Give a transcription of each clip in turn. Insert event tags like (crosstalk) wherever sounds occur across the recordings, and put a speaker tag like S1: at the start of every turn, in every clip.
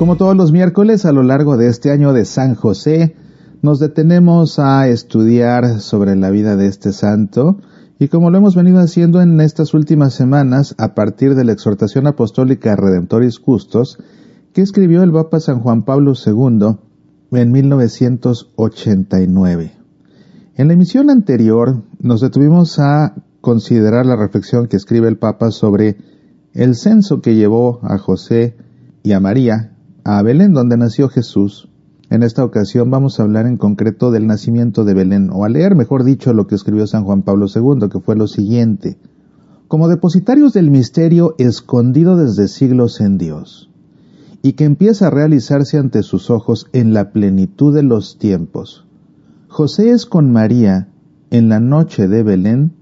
S1: Como todos los miércoles a lo largo de este año de San José, nos detenemos a estudiar sobre la vida de este santo y como lo hemos venido haciendo en estas últimas semanas a partir de la exhortación apostólica Redemptoris Custos que escribió el Papa San Juan Pablo II en 1989. En la emisión anterior nos detuvimos a considerar la reflexión que escribe el Papa sobre el censo que llevó a José y a María a Belén, donde nació Jesús. En esta ocasión vamos a hablar en concreto del nacimiento de Belén, o a leer, mejor dicho, lo que escribió San Juan Pablo II, que fue lo siguiente. Como depositarios del misterio escondido desde siglos en Dios, y que empieza a realizarse ante sus ojos en la plenitud de los tiempos, José es con María, en la noche de Belén,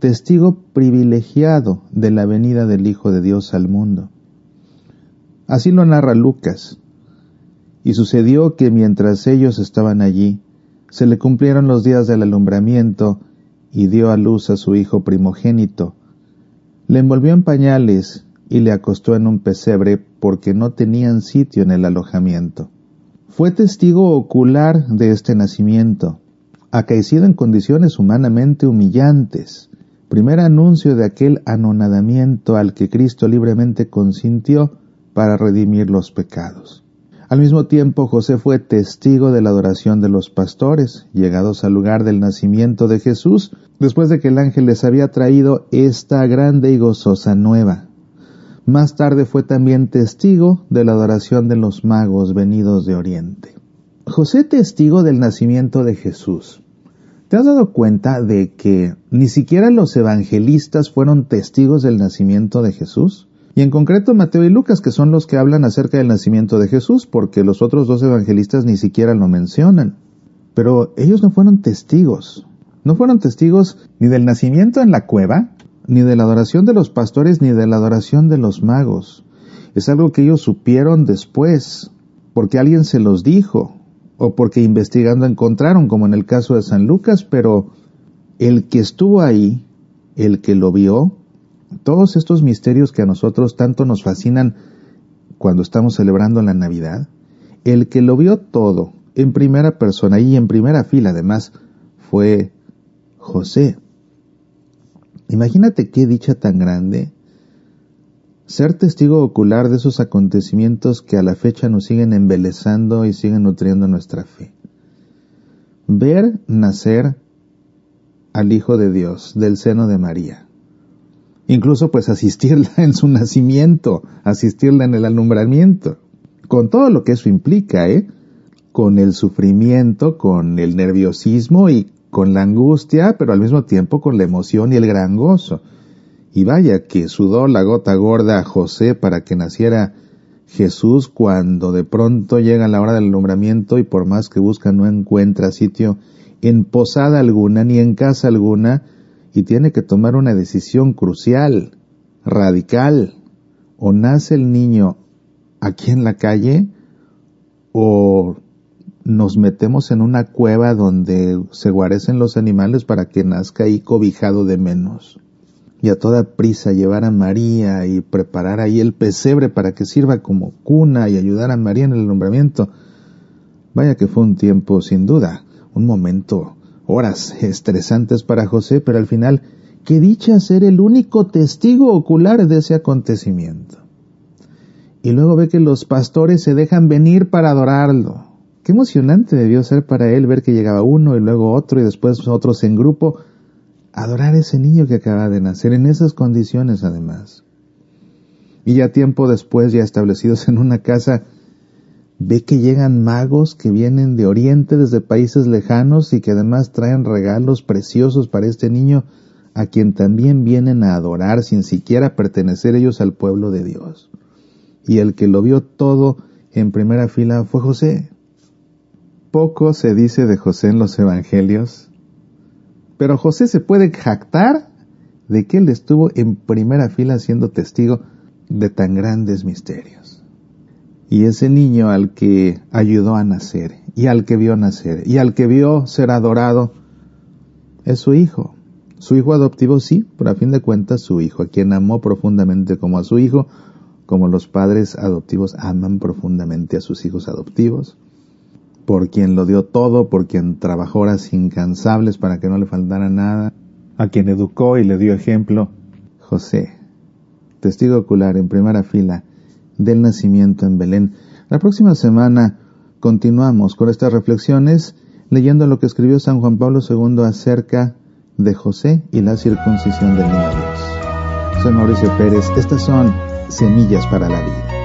S1: testigo privilegiado de la venida del Hijo de Dios al mundo. Así lo narra Lucas. Y sucedió que mientras ellos estaban allí, se le cumplieron los días del alumbramiento y dio a luz a su hijo primogénito. Le envolvió en pañales y le acostó en un pesebre porque no tenían sitio en el alojamiento. Fue testigo ocular de este nacimiento, acaecido en condiciones humanamente humillantes, primer anuncio de aquel anonadamiento al que Cristo libremente consintió para redimir los pecados. Al mismo tiempo, José fue testigo de la adoración de los pastores, llegados al lugar del nacimiento de Jesús, después de que el ángel les había traído esta grande y gozosa nueva. Más tarde fue también testigo de la adoración de los magos venidos de Oriente. José testigo del nacimiento de Jesús. ¿Te has dado cuenta de que ni siquiera los evangelistas fueron testigos del nacimiento de Jesús? Y en concreto Mateo y Lucas, que son los que hablan acerca del nacimiento de Jesús, porque los otros dos evangelistas ni siquiera lo mencionan. Pero ellos no fueron testigos. No fueron testigos ni del nacimiento en la cueva, ni de la adoración de los pastores, ni de la adoración de los magos. Es algo que ellos supieron después, porque alguien se los dijo, o porque investigando encontraron, como en el caso de San Lucas, pero el que estuvo ahí, el que lo vio, todos estos misterios que a nosotros tanto nos fascinan cuando estamos celebrando la Navidad, el que lo vio todo en primera persona y en primera fila además fue José. Imagínate qué dicha tan grande ser testigo ocular de esos acontecimientos que a la fecha nos siguen embelezando y siguen nutriendo nuestra fe. Ver nacer al Hijo de Dios del seno de María incluso pues asistirla (laughs) en su nacimiento, asistirla en el alumbramiento, con todo lo que eso implica, ¿eh? con el sufrimiento, con el nerviosismo y con la angustia, pero al mismo tiempo con la emoción y el gran gozo. Y vaya que sudó la gota gorda a José para que naciera Jesús cuando de pronto llega la hora del alumbramiento y por más que busca no encuentra sitio en posada alguna ni en casa alguna, y tiene que tomar una decisión crucial, radical. O nace el niño aquí en la calle o nos metemos en una cueva donde se guarecen los animales para que nazca ahí cobijado de menos. Y a toda prisa llevar a María y preparar ahí el pesebre para que sirva como cuna y ayudar a María en el nombramiento. Vaya que fue un tiempo sin duda, un momento horas estresantes para José, pero al final, qué dicha ser el único testigo ocular de ese acontecimiento. Y luego ve que los pastores se dejan venir para adorarlo. Qué emocionante debió ser para él ver que llegaba uno y luego otro y después otros en grupo, adorar a ese niño que acaba de nacer en esas condiciones además. Y ya tiempo después, ya establecidos en una casa, ve que llegan magos que vienen de Oriente desde países lejanos y que además traen regalos preciosos para este niño a quien también vienen a adorar sin siquiera pertenecer ellos al pueblo de Dios. Y el que lo vio todo en primera fila fue José. Poco se dice de José en los evangelios, pero José se puede jactar de que él estuvo en primera fila siendo testigo de tan grandes misterios. Y ese niño al que ayudó a nacer, y al que vio nacer, y al que vio ser adorado, es su hijo. Su hijo adoptivo sí, pero a fin de cuentas su hijo, a quien amó profundamente como a su hijo, como los padres adoptivos aman profundamente a sus hijos adoptivos, por quien lo dio todo, por quien trabajó horas incansables para que no le faltara nada, a quien educó y le dio ejemplo, José, testigo ocular en primera fila del nacimiento en Belén. La próxima semana continuamos con estas reflexiones leyendo lo que escribió San Juan Pablo II acerca de José y la circuncisión del niño Dios. Soy Mauricio Pérez, estas son Semillas para la Vida.